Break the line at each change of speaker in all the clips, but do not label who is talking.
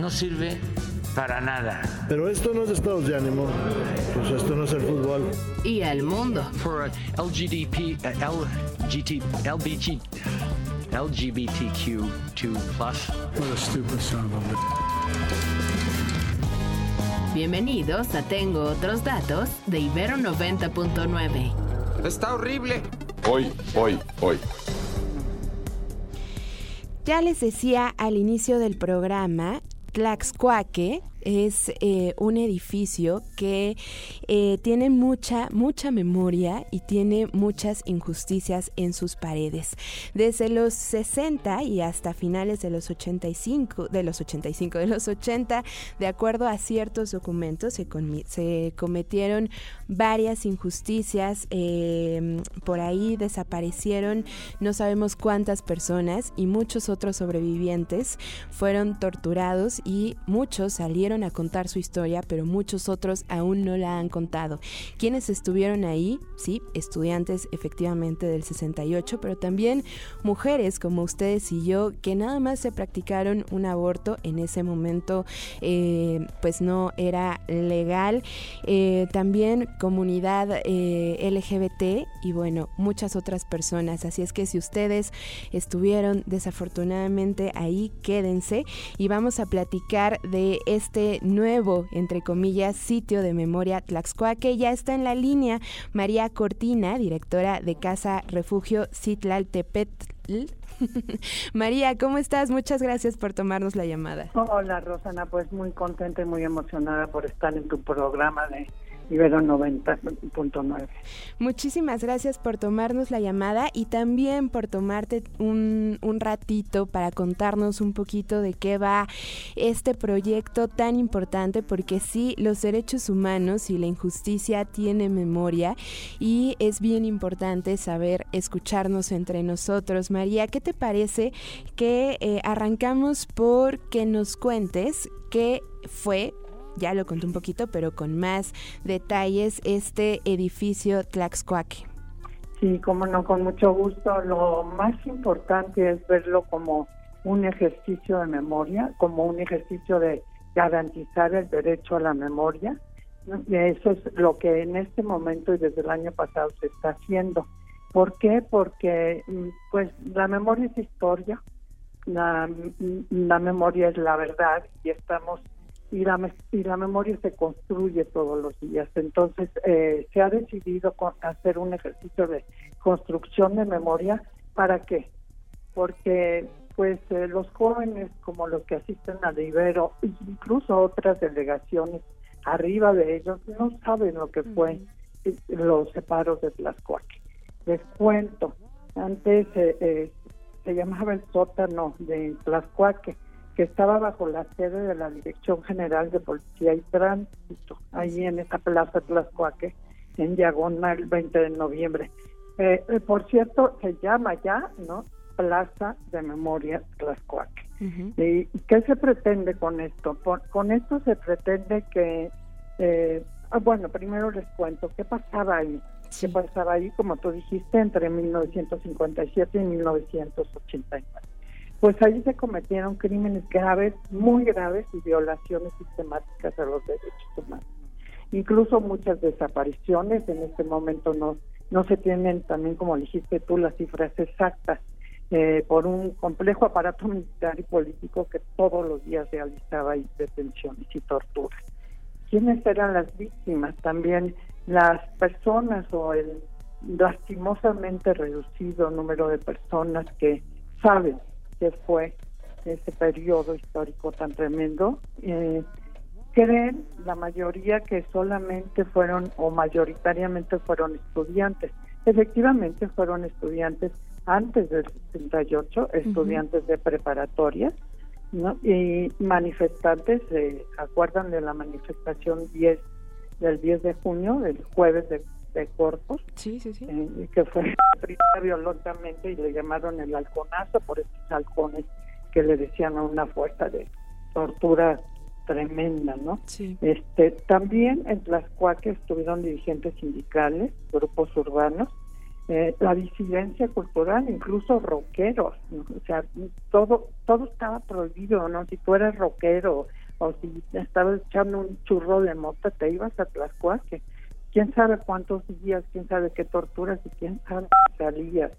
no sirve para nada.
Pero esto no es estados de ánimo, pues esto no es el fútbol.
Y al mundo.
For uh, LGDP, uh, LGT, LBG, LGBTQ2+.
What a stupid son of a
Bienvenidos a Tengo otros datos de Ibero 90.9.
Está horrible.
Hoy, hoy, hoy.
Ya les decía al inicio del programa, Tlaxcuaque es eh, un edificio que eh, tiene mucha, mucha memoria y tiene muchas injusticias en sus paredes. Desde los 60 y hasta finales de los 85, de los 85, de los 80, de acuerdo a ciertos documentos, se, cometieron varias injusticias. Eh, por ahí desaparecieron no sabemos cuántas personas y muchos otros sobrevivientes fueron torturados y muchos salieron a contar su historia, pero muchos otros aún no la han contado. Quienes estuvieron ahí, sí, estudiantes efectivamente del 68, pero también mujeres como ustedes y yo que nada más se practicaron un aborto en ese momento, eh, pues no era legal. Eh, también comunidad eh, LGBT y bueno, muchas otras personas. Así es que si ustedes estuvieron desafortunadamente ahí, quédense y vamos a platicar de este este nuevo, entre comillas, sitio de memoria Tlaxcuaque. Ya está en la línea María Cortina, directora de Casa Refugio Citlaltepetl. María, ¿cómo estás? Muchas gracias por tomarnos la llamada.
Hola, Rosana, pues muy contenta y muy emocionada por estar en tu programa de Ibero 90.9.
Muchísimas gracias por tomarnos la llamada y también por tomarte un, un, ratito para contarnos un poquito de qué va este proyecto tan importante, porque sí, los derechos humanos y la injusticia tienen memoria y es bien importante saber escucharnos entre nosotros. María, ¿qué te parece que eh, arrancamos por que nos cuentes qué fue ya lo conté un poquito, pero con más detalles, este edificio Tlaxcuaque.
Sí, como no, con mucho gusto. Lo más importante es verlo como un ejercicio de memoria, como un ejercicio de garantizar el derecho a la memoria. Eso es lo que en este momento y desde el año pasado se está haciendo. ¿Por qué? Porque mm, pues la memoria es historia, la, la memoria es la verdad y estamos y la, y la memoria se construye todos los días. Entonces, eh, se ha decidido hacer un ejercicio de construcción de memoria. ¿Para qué? Porque pues eh, los jóvenes como los que asisten a Ibero, incluso otras delegaciones arriba de ellos, no saben lo que fue eh, los separos de Tlaxcuaque. Les cuento, antes se llamaba el sótano de Tlaxcuaque, que estaba bajo la sede de la Dirección General de Policía y Tránsito, ahí en esa plaza Tlaxcuaque, en Diagonal 20 de noviembre. Eh, eh, por cierto, se llama ya, ¿no? Plaza de Memoria Tlaxcuaque. ¿Y qué se pretende con esto? con esto se pretende que, eh, ah, bueno, primero les cuento, ¿qué pasaba ahí? ¿Qué pasaba ahí, como tú dijiste, entre 1957 y 1989? Pues ahí se cometieron crímenes graves, muy graves y violaciones sistemáticas a los derechos humanos. Incluso muchas desapariciones, en este momento no, no se tienen también, como dijiste tú, las cifras exactas eh, por un complejo aparato militar y político que todos los días realizaba detenciones y torturas. ¿Quiénes eran las víctimas? También las personas o el lastimosamente reducido número de personas que saben que fue ese periodo histórico tan tremendo, eh, creen la mayoría que solamente fueron o mayoritariamente fueron estudiantes. Efectivamente fueron estudiantes antes del 68, estudiantes de preparatoria, ¿no? Y manifestantes se acuerdan de la manifestación 10 del 10 de junio, el jueves de, de Corpus,
sí, sí, sí.
Eh, que fue violentamente y le llamaron el halconazo por estos halcones que le decían a una fuerza de tortura tremenda, ¿no?
Sí.
Este, también en las cuaques estuvieron dirigentes sindicales, grupos urbanos, eh, la disidencia cultural, incluso rockeros, o sea, todo todo estaba prohibido, ¿no? Si tú eras rockero o si estabas echando un churro de mota, te ibas a Tlaxcuaque. Quién sabe cuántos días, quién sabe qué torturas y quién sabe qué salías.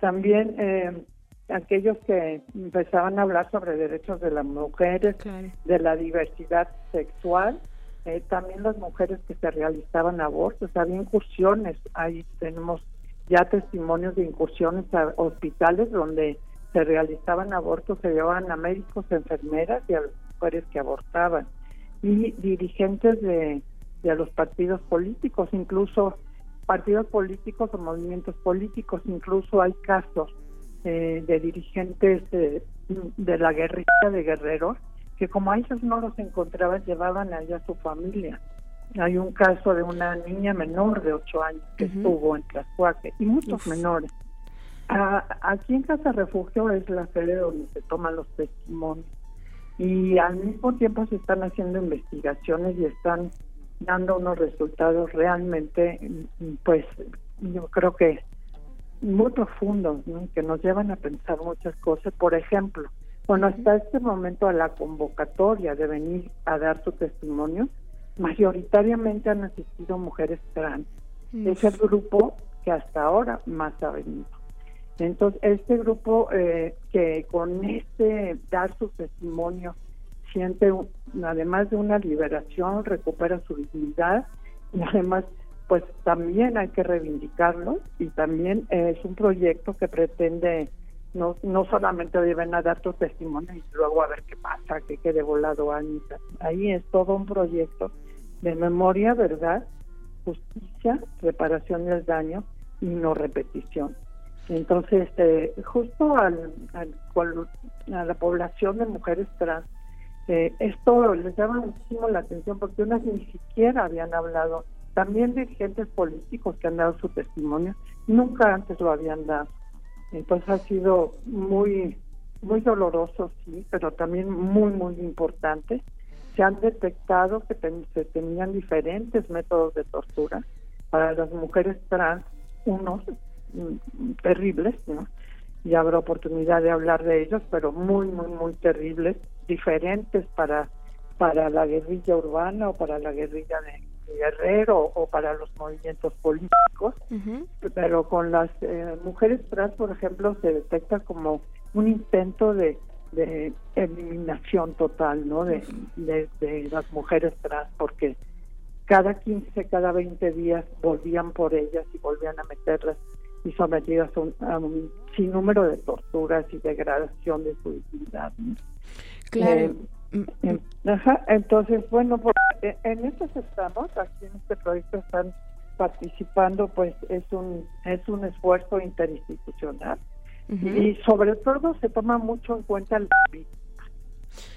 También eh, aquellos que empezaban a hablar sobre derechos de las mujeres,
Claro.
de la diversidad sexual, eh, también las mujeres que se realizaban abortos, había incursiones, ahí tenemos ya testimonios de incursiones a hospitales donde se realizaban abortos, se llevaban a médicos, enfermeras y a las mujeres que abortaban, y dirigentes de, de los partidos políticos, incluso partidos políticos o movimientos políticos, incluso hay casos eh, de dirigentes eh, de la guerrilla de guerreros que como a ellos no los encontraban llevaban allá a su familia. Hay un caso de una niña menor de 8 años que estuvo en Tlaxcuaque y muchos
Uf.
menores. Aquí en Casa Refugio es la sede donde se toman los testimonios y al mismo tiempo se están haciendo investigaciones y están dando unos resultados realmente, mm, pues yo creo que muy profundos, ¿no? que nos llevan a pensar muchas cosas. Por ejemplo, bueno, hasta este momento a la convocatoria de venir a dar su testimonio, mayoritariamente han asistido mujeres trans. Es el grupo que hasta ahora más ha venido. Entonces, este grupo eh, que con este dar su testimonio siente, además de una liberación, recupera su dignidad y además, pues también hay que reivindicarlo y también es un proyecto que pretende no, no solamente deben a dar tu testimonio y luego a ver qué pasa, que quede volado Anita. Ahí es todo un proyecto de memoria, verdad, justicia, reparación del daño y no repetición. Entonces, eh, justo a la población de mujeres trans, eh, esto les llama muchísimo la atención porque unas ni siquiera habían hablado, también dirigentes políticos que han dado su testimonio, nunca antes lo habían dado. Entonces ha sido muy, muy doloroso, sí, pero también muy, muy importante. Se han detectado que se tenían diferentes métodos de tortura para las mujeres trans, unos mm, terribles, ¿no? Y habrá oportunidad de hablar de ellos, pero muy, muy, muy terribles, diferentes para, para la guerrilla urbana o para la guerrilla de Guerrero o para los movimientos políticos pero con las eh, mujeres trans, por ejemplo, se detecta como un intento de, de eliminación total, ¿no? De, de, de las mujeres trans, porque cada 15, cada 20 días volvían por ellas y volvían a meterlas y sometidas a un, a un sinnúmero de torturas y degradación de su dignidad. ¿no?
Claro.
Eh, en- ajá, entonces, bueno, pues, en estos estamos, aquí en este proyecto están participando, pues es un es un esfuerzo interinstitucional y sobre todo se toma mucho en cuenta la víctima,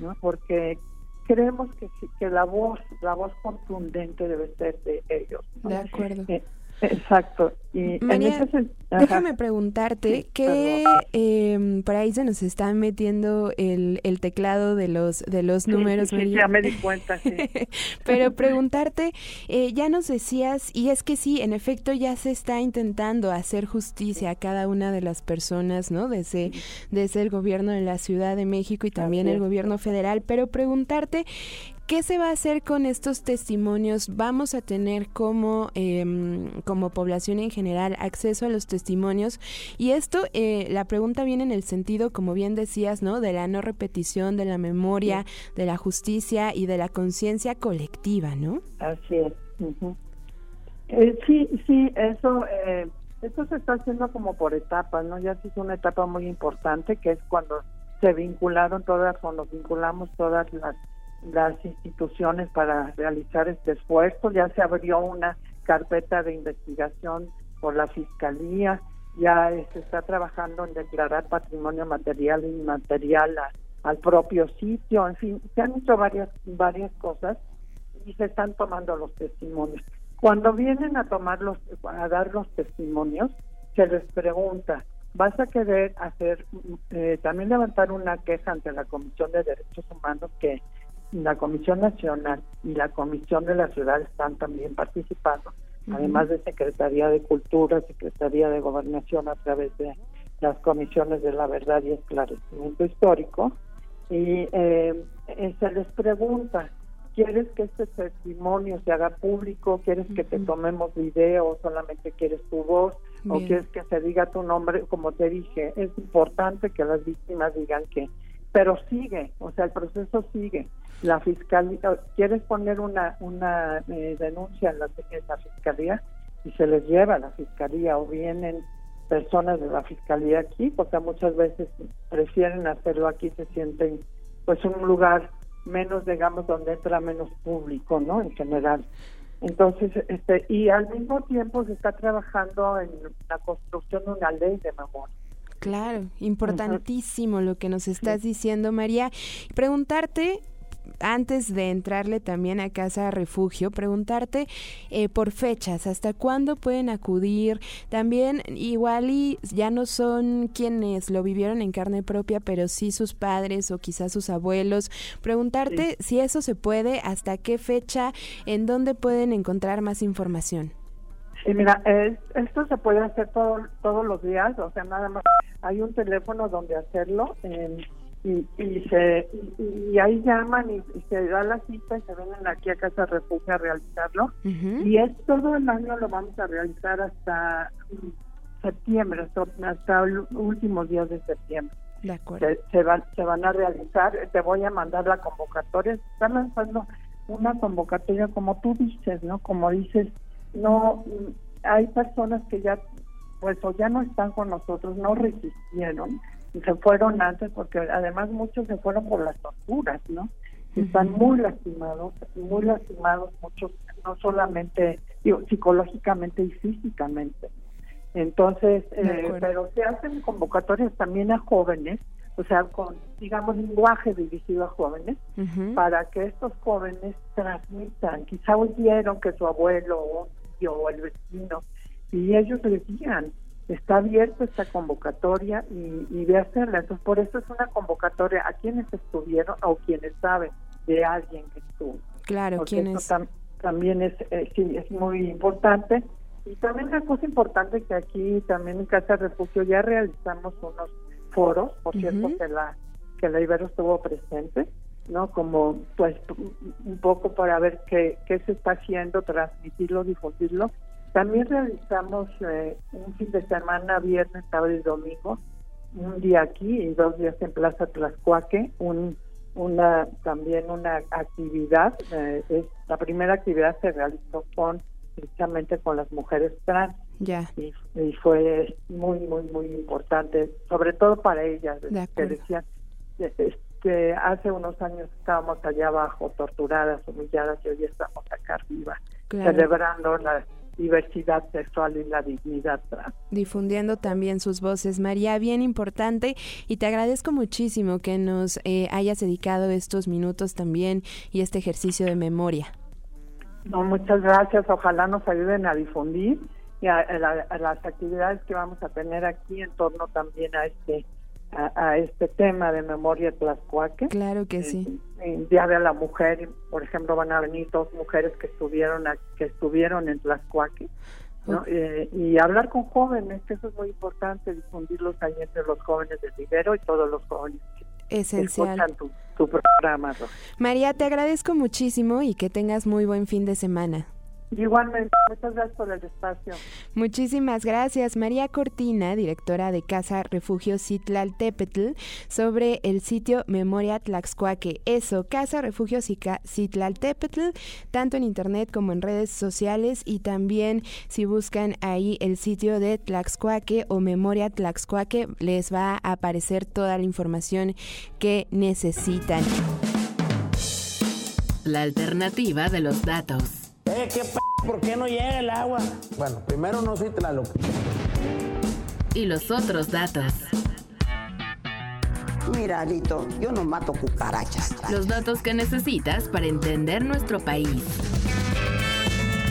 ¿no? Porque creemos que que la voz la voz contundente debe ser de ellos. ¿no?
De acuerdo.
Eh, exacto. Y
María. Déjame preguntarte que eh, por ahí se nos está metiendo el, el teclado de los de los
Sí,
números,
sí, sí,
María.
ya me di cuenta, sí.
Pero preguntarte, eh, ya nos decías, y es que sí, en efecto ya se está intentando hacer justicia a cada una de las personas, ¿no? Desde, desde el gobierno de la Ciudad de México y también el gobierno federal, pero preguntarte, ¿Qué se va a hacer con estos testimonios? ¿Vamos a tener como, em, como población en general acceso a los testimonios? Y esto, eh, la pregunta viene en el sentido, como bien decías, ¿no? De la no repetición, de la memoria, de la justicia y de la conciencia colectiva, ¿no?
Así es. ujú. Eh, sí, sí, eso, eh, eso se está haciendo como por etapas, ¿no? Ya se hizo una etapa muy importante que es cuando se vincularon todas, cuando vinculamos todas las las instituciones para realizar este esfuerzo. Ya se abrió una carpeta de investigación por la Fiscalía, ya se está trabajando en declarar patrimonio material e inmaterial al propio sitio, en fin, se han hecho varias, varias cosas y se están tomando los testimonios. Cuando vienen a tomar a dar los testimonios, se les pregunta, ¿vas a querer hacer, eh, también levantar una queja ante la Comisión de Derechos Humanos que la Comisión Nacional y la Comisión de la Ciudad están también participando, además de Secretaría de Cultura, Secretaría de Gobernación a través de las comisiones de la verdad y esclarecimiento histórico, y eh, se les pregunta, ¿quieres que este testimonio se haga público? ¿Quieres que te tomemos video o solamente quieres tu voz? ¿O quieres que se diga tu nombre? Como te dije, es importante que las víctimas digan que, pero sigue, o sea, el proceso sigue. La fiscalía, ¿quieres poner una, una eh, denuncia en la, en la fiscalía? Y se les lleva a la fiscalía o vienen personas de la fiscalía aquí, porque muchas veces prefieren hacerlo aquí, se sienten pues un lugar menos, digamos, donde entra menos público, ¿no? En general. Entonces, este, y al mismo tiempo se está trabajando en la construcción de una ley de memoria.
Claro, importantísimo lo que nos estás diciendo, María. Preguntarte antes de entrarle también a casa refugio, preguntarte eh, por fechas, hasta cuándo pueden acudir. También igual y ya no son quienes lo vivieron en carne propia, pero sí sus padres o quizás sus abuelos. Preguntarte si eso se puede, hasta qué fecha, en dónde pueden encontrar más información.
Sí, mira, esto se puede hacer todo, todos los días, o sea, nada más hay un teléfono donde hacerlo. en y, se y, ahí llaman y, se da la cita y se vienen aquí a Casa Refugio a realizarlo. Y es todo el año lo vamos a realizar hasta septiembre hasta, los últimos días de septiembre. Se, van se van a realizar. Te voy a mandar la convocatoria. Están lanzando una convocatoria como tú dices no como dices no hay personas que ya pues o ya no están con nosotros no resistieron se fueron antes porque además muchos se fueron por las torturas, ¿no? Están muy lastimados, muy lastimados muchos, no solamente digo, psicológicamente y físicamente. Entonces, eh, pero se hacen convocatorias también a jóvenes, o sea, con, digamos, lenguaje dirigido a jóvenes, para que estos jóvenes transmitan, quizá oyeron que su abuelo o, o el vecino, y ellos digan, está abierta esta convocatoria y, y de hacerla. Entonces, por eso es una convocatoria a quienes estuvieron o quienes saben de alguien que estuvo.
Claro, quienes.
también es, eh, sí, es muy importante. Y también una cosa importante que aquí también en Casa Refugio ya realizamos unos foros, por cierto que la que la Ibero estuvo presente, ¿no? Como pues un poco para ver qué, qué se está haciendo, transmitirlo, difundirlo también realizamos eh, un fin de semana, viernes, sábado y domingo, un día aquí y dos días en Plaza Tlaxcuaque, un, una también una actividad. Eh, la primera actividad se realizó con precisamente con las mujeres trans.
Ya.
Y, fue muy, muy, muy importante, sobre todo para ellas, que decían que hace unos años estábamos allá abajo, torturadas, humilladas, y hoy estamos acá arriba, celebrando la diversidad sexual y la dignidad trans.
Difundiendo también sus voces. María, bien importante y te agradezco muchísimo que nos eh, hayas dedicado estos minutos también y este ejercicio de memoria.
No, muchas gracias. Ojalá nos ayuden a difundir y a las actividades que vamos a tener aquí en torno también a este a, este tema de memoria tlaxcuaque.
Claro que sí.
En Día de la Mujer, por ejemplo, van a venir dos mujeres que estuvieron que estuvieron en Tlaxcuaque. Eh, y hablar con jóvenes, que eso es muy importante, difundirlos ahí entre los jóvenes del Libero y todos los jóvenes que
Esencial.
tu, tu programa.
María, te agradezco muchísimo y que tengas muy buen fin de semana.
Igualmente, muchas gracias por el espacio.
Muchísimas gracias, María Cortina, directora de Casa Refugio Citlaltépetl, sobre el sitio Memoria Tlaxcuaque. Eso, Casa Refugio Citlaltépetl, tanto en internet como en redes sociales y también si buscan ahí el sitio de Tlaxcuaque o Memoria Tlaxcuaque, les va a aparecer toda la información que necesitan.
La alternativa de los datos.
Eh, ¿qué p ¿Por qué no llega el agua? Bueno, primero no soy Tlaloc.
Y los otros datos.
Mira, Alito, yo no mato cucarachas.
Los datos que necesitas para entender nuestro país.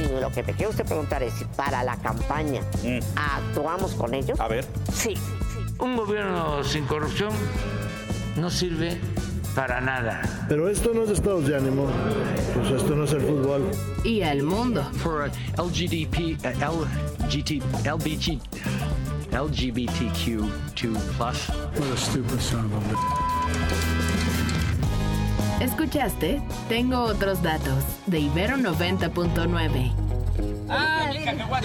Y lo que me quiere usted preguntar es si para la campaña actuamos con ellos.
A ver.
Sí.
Un gobierno sin corrupción no sirve para nada.
Pero esto no es estados de ánimo. Pues esto no es el fútbol.
Y al mundo.
For LGDP, uh, LGT, LBG, LGBTQ2 plus.
What a stupid son of a bitch.
¿Escuchaste? Tengo otros datos de Ibero 90.9.
Para más